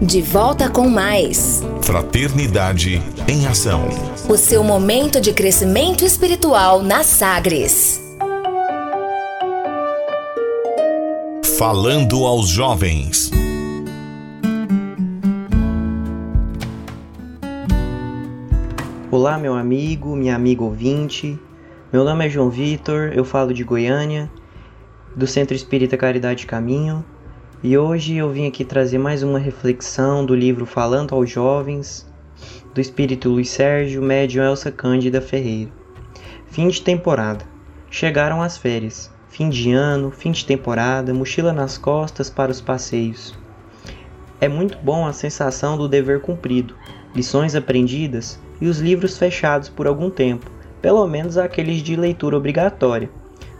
De volta com mais. Fraternidade em Ação. O seu momento de crescimento espiritual na Sagres. Falando aos jovens. Olá, meu amigo, minha amiga ouvinte. Meu nome é João Vitor, eu falo de Goiânia, do Centro Espírita Caridade Caminho. E hoje eu vim aqui trazer mais uma reflexão do livro Falando aos Jovens, do espírito Luiz Sérgio, médium Elsa Cândida Ferreira. Fim de temporada. Chegaram as férias. Fim de ano, fim de temporada, mochila nas costas para os passeios. É muito bom a sensação do dever cumprido, lições aprendidas e os livros fechados por algum tempo, pelo menos aqueles de leitura obrigatória.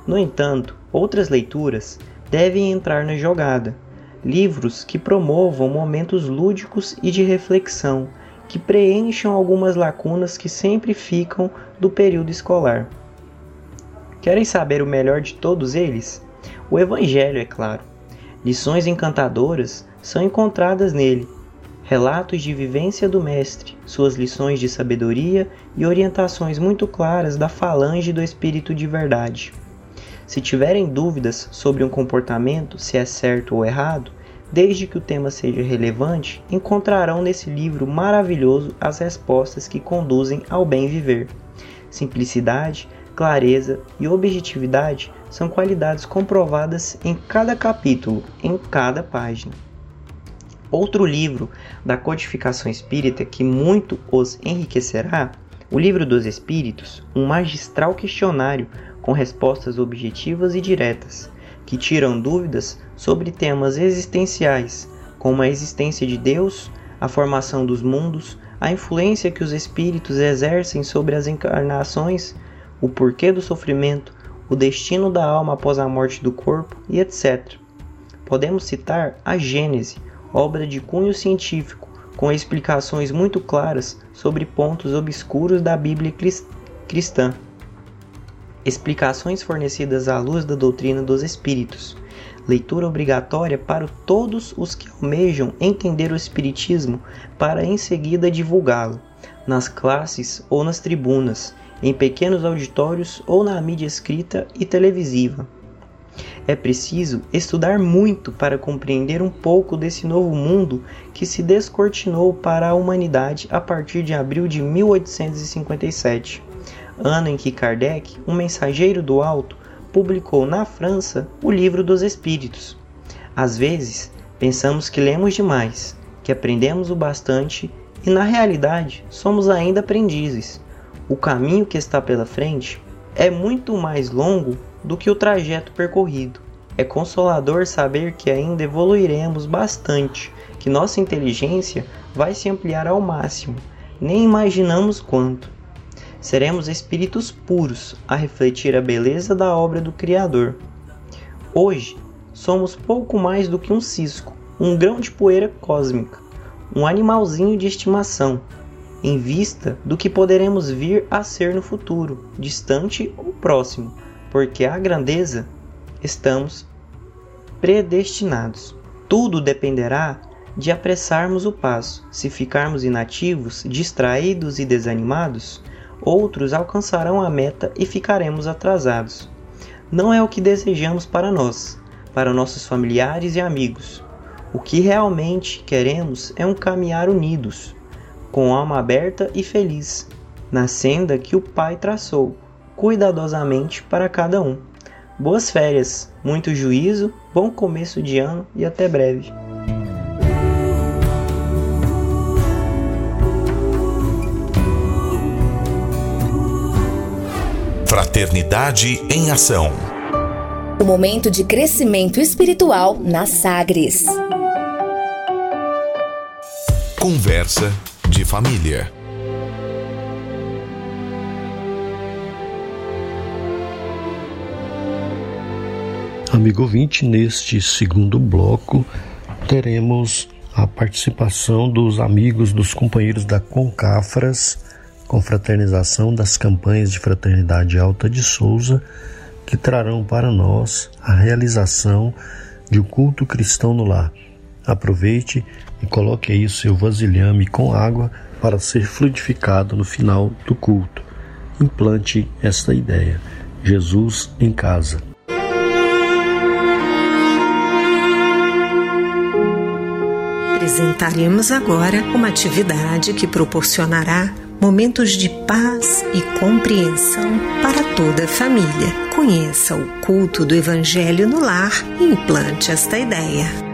No entanto, outras leituras devem entrar na jogada, livros que promovam momentos lúdicos e de reflexão, que preencham algumas lacunas que sempre ficam do período escolar. Querem saber o melhor de todos eles? O Evangelho, é claro. Lições encantadoras são encontradas nele, relatos de vivência do Mestre, suas lições de sabedoria e orientações muito claras da falange do Espírito de Verdade. Se tiverem dúvidas sobre um comportamento, se é certo ou errado, desde que o tema seja relevante, encontrarão nesse livro maravilhoso as respostas que conduzem ao bem viver. Simplicidade, clareza e objetividade são qualidades comprovadas em cada capítulo, em cada página. Outro livro da codificação espírita que muito os enriquecerá, o Livro dos Espíritos, um magistral questionário com respostas objetivas e diretas, que tiram dúvidas sobre temas existenciais, como a existência de Deus, a formação dos mundos, a influência que os espíritos exercem sobre as encarnações, o porquê do sofrimento, o destino da alma após a morte do corpo e etc. Podemos citar a Gênese, obra de cunho científico, com explicações muito claras sobre pontos obscuros da Bíblia cristã. Explicações fornecidas à luz da doutrina dos Espíritos, leitura obrigatória para todos os que almejam entender o Espiritismo para em seguida divulgá-lo, nas classes ou nas tribunas, em pequenos auditórios ou na mídia escrita e televisiva. É preciso estudar muito para compreender um pouco desse novo mundo que se descortinou para a humanidade a partir de abril de 1857, ano em que Kardec, um mensageiro do alto, publicou na França o Livro dos Espíritos. Às vezes, pensamos que lemos demais, que aprendemos o bastante e, na realidade, somos ainda aprendizes. O caminho que está pela frente é muito mais longo do que o trajeto percorrido. É consolador saber que ainda evoluiremos bastante, que nossa inteligência vai se ampliar ao máximo, nem imaginamos quanto seremos espíritos puros a refletir a beleza da obra do Criador. Hoje, somos pouco mais do que um cisco, um grão de poeira cósmica, um animalzinho de estimação, em vista do que poderemos vir a ser no futuro, distante ou próximo, porque a grandeza estamos predestinados. Tudo dependerá de apressarmos o passo. Se ficarmos inativos, distraídos e desanimados, outros alcançarão a meta e ficaremos atrasados. Não é o que desejamos para nós, para nossos familiares e amigos. O que realmente queremos é um caminhar unidos, com alma aberta e feliz, na senda que o Pai traçou, cuidadosamente para cada um. Boas férias, muito juízo, bom começo de ano e até breve. Fraternidade em Ação. O momento de crescimento espiritual na Sagres. Conversa de família. Amigo ouvinte, neste segundo bloco teremos a participação dos amigos, dos companheiros da Concafras confraternização das campanhas de fraternidade Alta de Souza, que trarão para nós a realização de um culto cristão no lar. Aproveite e coloque aí o seu vasilhame com água para ser fluidificado no final do culto. Implante esta ideia. Jesus em casa. Apresentaremos agora uma atividade que proporcionará momentos de paz e compreensão para toda a família. Conheça o culto do Evangelho no lar e implante esta ideia.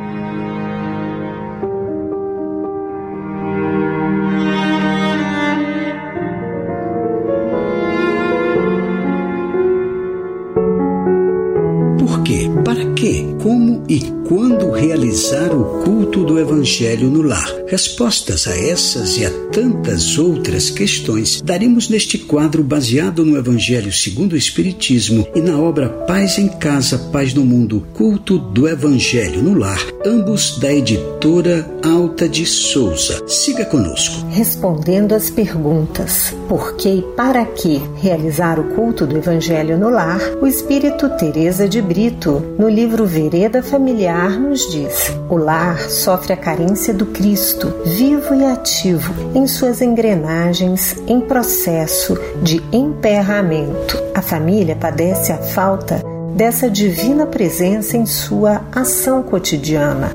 realizar o culto do Evangelho no lar? Respostas a essas e a tantas outras questões daremos neste quadro baseado no Evangelho segundo o Espiritismo e na obra Paz em Casa, Paz no Mundo, Culto do Evangelho no Lar, ambos da editora Alta de Souza. Siga conosco. Respondendo às perguntas: por que e para que realizar o culto do Evangelho no lar, o Espírito Teresa de Brito, no livro Vereda Familiar, nos diz: o lar sofre a carência do Cristo, vivo e ativo, em suas engrenagens em processo de emperramento. A família padece a falta dessa divina presença em sua ação cotidiana.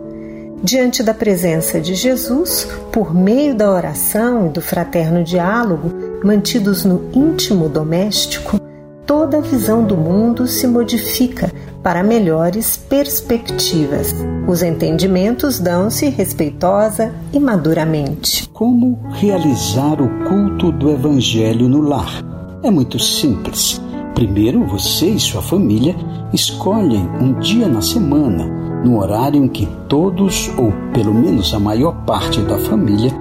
Diante da presença de Jesus, por meio da oração e do fraterno diálogo, mantidos no íntimo doméstico, toda a visão do mundo se modifica para melhores perspectivas. Os entendimentos dão-se respeitosa e maduramente. Como realizar o culto do Evangelho no lar? É muito simples. Primeiro, você e sua família escolhem um dia na semana, no horário em que todos, ou pelo menos a maior parte da família,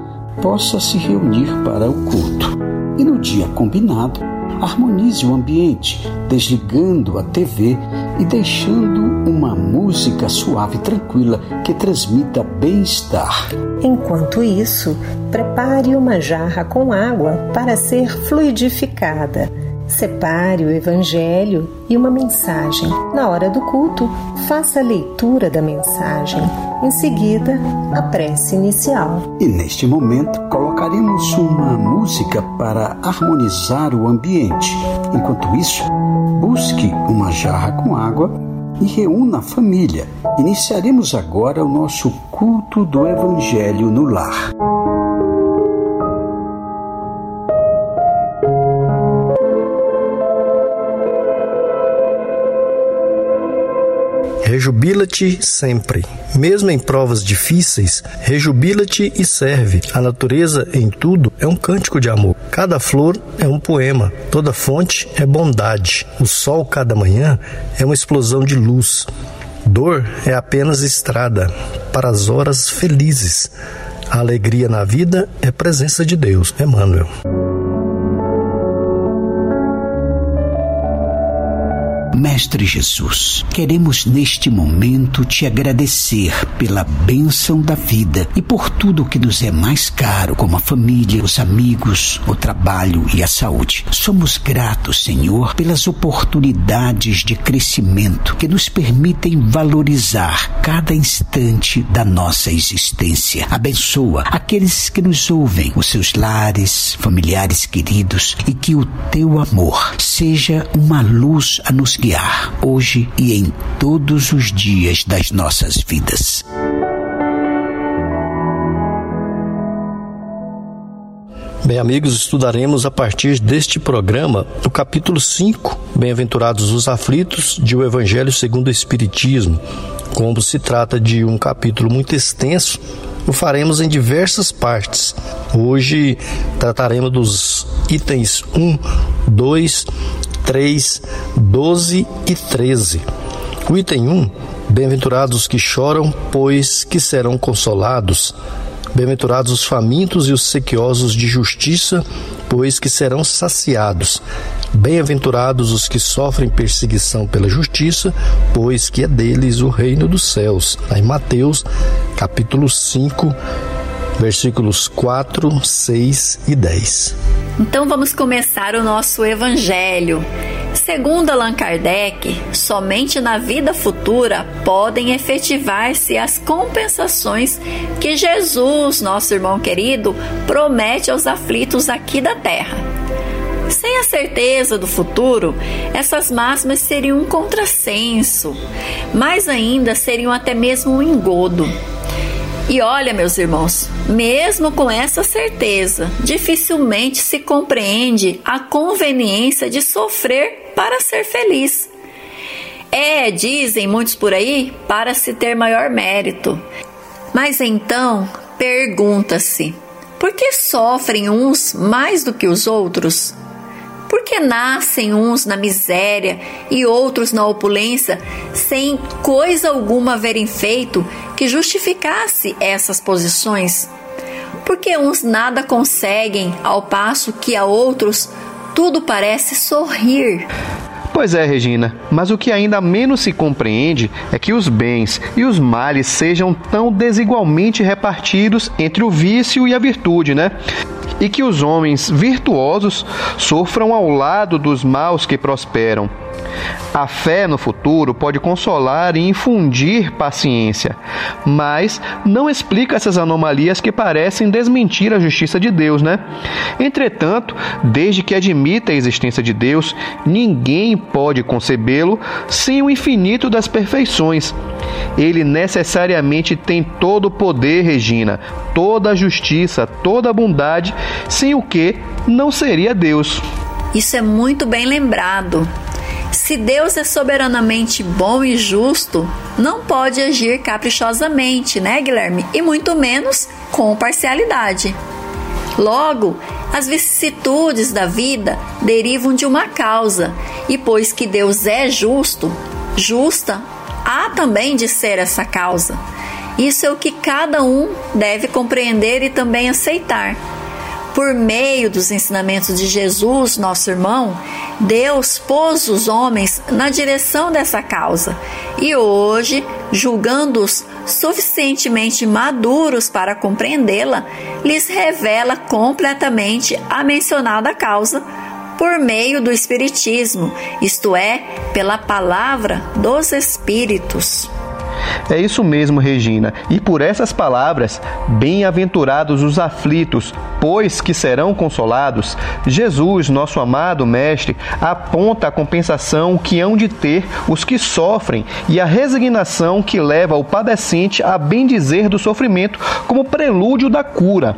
possa se reunir para o culto. E no dia combinado, harmonize o ambiente, desligando a TV e deixando uma música suave e tranquila que transmita bem-estar. Enquanto isso, prepare uma jarra com água para ser fluidificada. Separe o Evangelho e uma mensagem. Na hora do culto, faça a leitura da mensagem. Em seguida, a prece inicial. E neste momento, colocaremos uma música para harmonizar o ambiente. Enquanto isso, busque uma jarra com água e reúna a família. Iniciaremos agora o nosso culto do Evangelho no lar. Rejubila-te sempre. Mesmo em provas difíceis, rejubila-te e serve. A natureza, em tudo, é um cântico de amor. Cada flor é um poema. Toda fonte é bondade. O sol, cada manhã, é uma explosão de luz. Dor é apenas estrada para as horas felizes. A alegria na vida é presença de Deus. Emmanuel. Mestre Jesus, queremos neste momento te agradecer pela bênção da vida e por tudo que nos é mais caro, como a família, os amigos, o trabalho e a saúde. Somos gratos, Senhor, pelas oportunidades de crescimento que nos permitem valorizar cada instante da nossa existência. Abençoa aqueles que nos ouvem, os seus lares, familiares queridos, e que o teu amor seja uma luz a nos hoje e em todos os dias das nossas vidas. Bem, amigos, estudaremos a partir deste programa o capítulo 5, Bem-aventurados os aflitos, de O Evangelho segundo o Espiritismo. Como se trata de um capítulo muito extenso, o faremos em diversas partes. Hoje trataremos dos itens 1, 2, 3, 12 e 13. O item 1: Bem-aventurados os que choram, pois que serão consolados. Bem-aventurados os famintos e os sequiosos de justiça, pois que serão saciados. Bem-aventurados os que sofrem perseguição pela justiça, pois que é deles o reino dos céus. Em Mateus, capítulo 5, versículos 4, 6 e 10. Então vamos começar o nosso evangelho. Segundo Allan Kardec, somente na vida futura podem efetivar-se as compensações que Jesus, nosso irmão querido, promete aos aflitos aqui da terra. Sem a certeza do futuro, essas máximas seriam um contrassenso, mais ainda seriam até mesmo um engodo. E olha, meus irmãos, mesmo com essa certeza, dificilmente se compreende a conveniência de sofrer para ser feliz. É, dizem muitos por aí, para se ter maior mérito. Mas então, pergunta-se: por que sofrem uns mais do que os outros? Por que nascem uns na miséria e outros na opulência, sem coisa alguma haverem feito que justificasse essas posições? Porque uns nada conseguem, ao passo que a outros tudo parece sorrir. Pois é, Regina, mas o que ainda menos se compreende é que os bens e os males sejam tão desigualmente repartidos entre o vício e a virtude, né? E que os homens virtuosos sofram ao lado dos maus que prosperam. A fé no futuro pode consolar e infundir paciência, mas não explica essas anomalias que parecem desmentir a justiça de Deus, né? Entretanto, desde que admita a existência de Deus, ninguém pode concebê-lo sem o infinito das perfeições. Ele necessariamente tem todo o poder, Regina, toda a justiça, toda a bondade, sem o que não seria Deus. Isso é muito bem lembrado. Se Deus é soberanamente bom e justo, não pode agir caprichosamente, né, Guilherme? E muito menos com parcialidade. Logo, as vicissitudes da vida derivam de uma causa, e pois que Deus é justo, justa há também de ser essa causa. Isso é o que cada um deve compreender e também aceitar. Por meio dos ensinamentos de Jesus, nosso irmão, Deus pôs os homens na direção dessa causa e hoje, julgando-os suficientemente maduros para compreendê-la, lhes revela completamente a mencionada causa por meio do Espiritismo, isto é, pela palavra dos Espíritos. É isso mesmo, Regina. E por essas palavras, bem-aventurados os aflitos, pois que serão consolados, Jesus, nosso amado Mestre, aponta a compensação que hão de ter os que sofrem e a resignação que leva o padecente a bendizer do sofrimento como prelúdio da cura.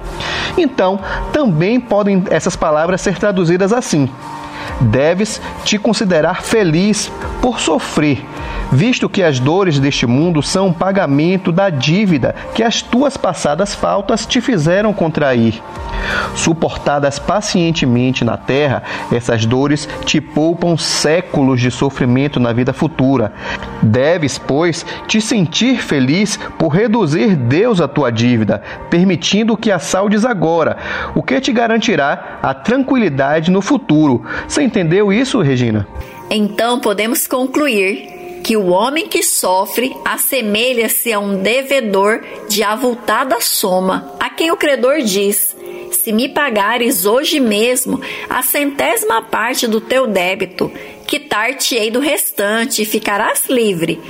Então, também podem essas palavras ser traduzidas assim: Deves te considerar feliz por sofrer visto que as dores deste mundo são pagamento da dívida que as tuas passadas faltas te fizeram contrair. Suportadas pacientemente na terra, essas dores te poupam séculos de sofrimento na vida futura. Deves, pois, te sentir feliz por reduzir Deus a tua dívida, permitindo que a saldes agora, o que te garantirá a tranquilidade no futuro. Você entendeu isso, Regina? Então podemos concluir que o homem que sofre assemelha-se a um devedor de avultada soma, a quem o credor diz: Se me pagares hoje mesmo a centésima parte do teu débito, quitar-te-ei do restante e ficarás livre.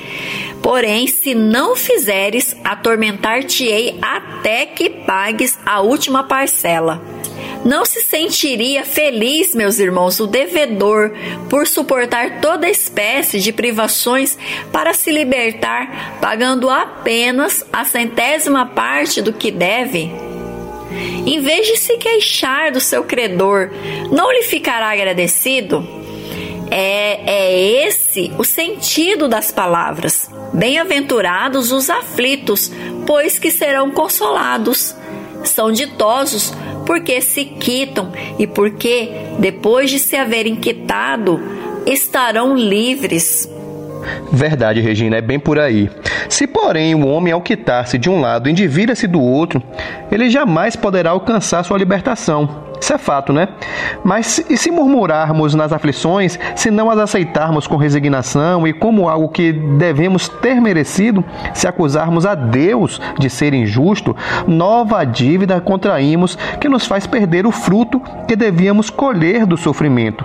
Porém, se não fizeres, atormentar-te-ei até que pagues a última parcela. Não se sentiria feliz, meus irmãos, o devedor por suportar toda espécie de privações para se libertar, pagando apenas a centésima parte do que deve? Em vez de se queixar do seu credor, não lhe ficará agradecido? É, é esse o sentido das palavras. Bem-aventurados os aflitos, pois que serão consolados. São ditosos porque se quitam e porque, depois de se haverem quitado, estarão livres. Verdade, Regina, é bem por aí. Se, porém, o homem, ao quitar-se de um lado, endivida-se do outro, ele jamais poderá alcançar sua libertação. Isso é fato, né? Mas e se murmurarmos nas aflições, se não as aceitarmos com resignação e como algo que devemos ter merecido, se acusarmos a Deus de ser injusto, nova dívida contraímos que nos faz perder o fruto que devíamos colher do sofrimento.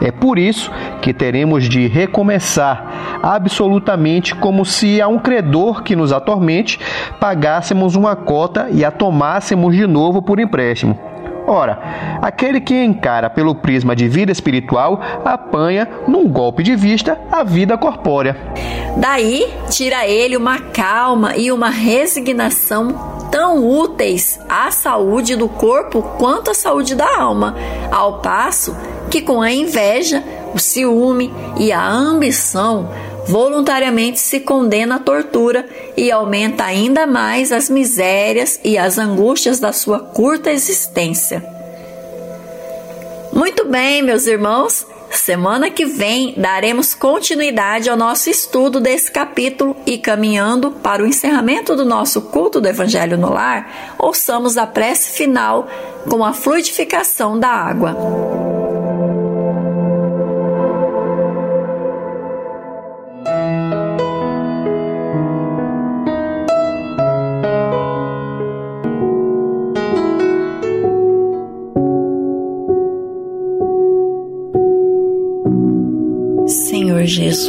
É por isso que teremos de recomeçar absolutamente como se a um credor que nos atormente pagássemos uma cota e a tomássemos de novo por empréstimo. Ora, aquele que encara pelo prisma de vida espiritual apanha, num golpe de vista, a vida corpórea. Daí tira ele uma calma e uma resignação tão úteis à saúde do corpo quanto à saúde da alma, ao passo que com a inveja, o ciúme e a ambição voluntariamente se condena à tortura e aumenta ainda mais as misérias e as angústias da sua curta existência. Muito bem, meus irmãos, semana que vem daremos continuidade ao nosso estudo desse capítulo e caminhando para o encerramento do nosso culto do Evangelho no Lar, ouçamos a prece final com a fluidificação da água.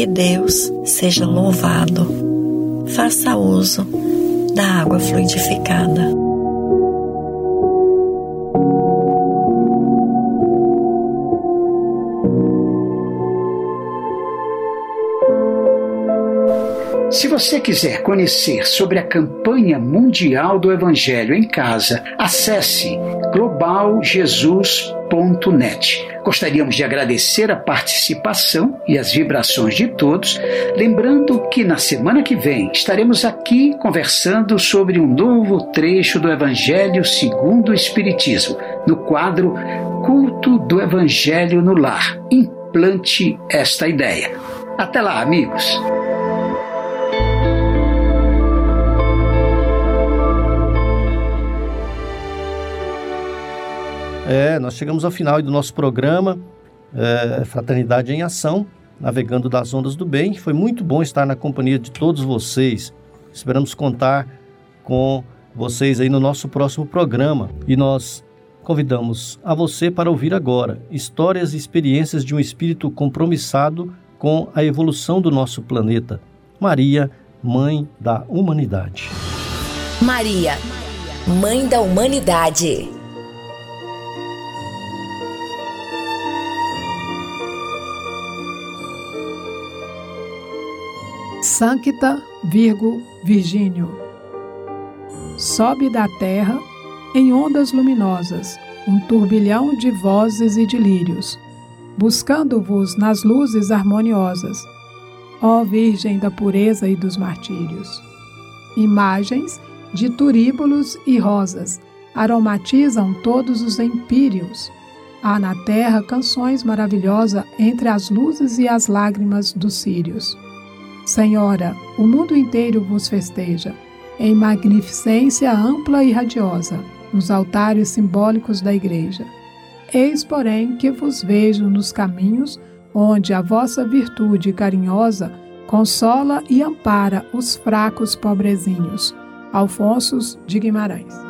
Que Deus seja louvado. Faça uso da água fluidificada. Se você quiser conhecer sobre a campanha mundial do Evangelho em casa, acesse globaljesus.net. Gostaríamos de agradecer a participação e as vibrações de todos, lembrando que na semana que vem estaremos aqui conversando sobre um novo trecho do Evangelho segundo o Espiritismo, no quadro Culto do Evangelho no Lar. Implante esta ideia. Até lá, amigos! É, nós chegamos ao final do nosso programa é, Fraternidade em Ação, navegando das ondas do bem. Foi muito bom estar na companhia de todos vocês. Esperamos contar com vocês aí no nosso próximo programa. E nós convidamos a você para ouvir agora histórias e experiências de um espírito compromissado com a evolução do nosso planeta. Maria, Mãe da Humanidade. Maria, Mãe da Humanidade. Sancta Virgo Virgínio. Sobe da terra, em ondas luminosas, um turbilhão de vozes e de lírios, buscando-vos nas luzes harmoniosas, ó Virgem da pureza e dos martírios. Imagens de turíbulos e rosas aromatizam todos os empíreos. Há na terra canções maravilhosas entre as luzes e as lágrimas dos sírios. Senhora, o mundo inteiro vos festeja, em magnificência ampla e radiosa, nos altares simbólicos da Igreja. Eis, porém, que vos vejo nos caminhos onde a vossa virtude carinhosa consola e ampara os fracos pobrezinhos. Alfonso de Guimarães.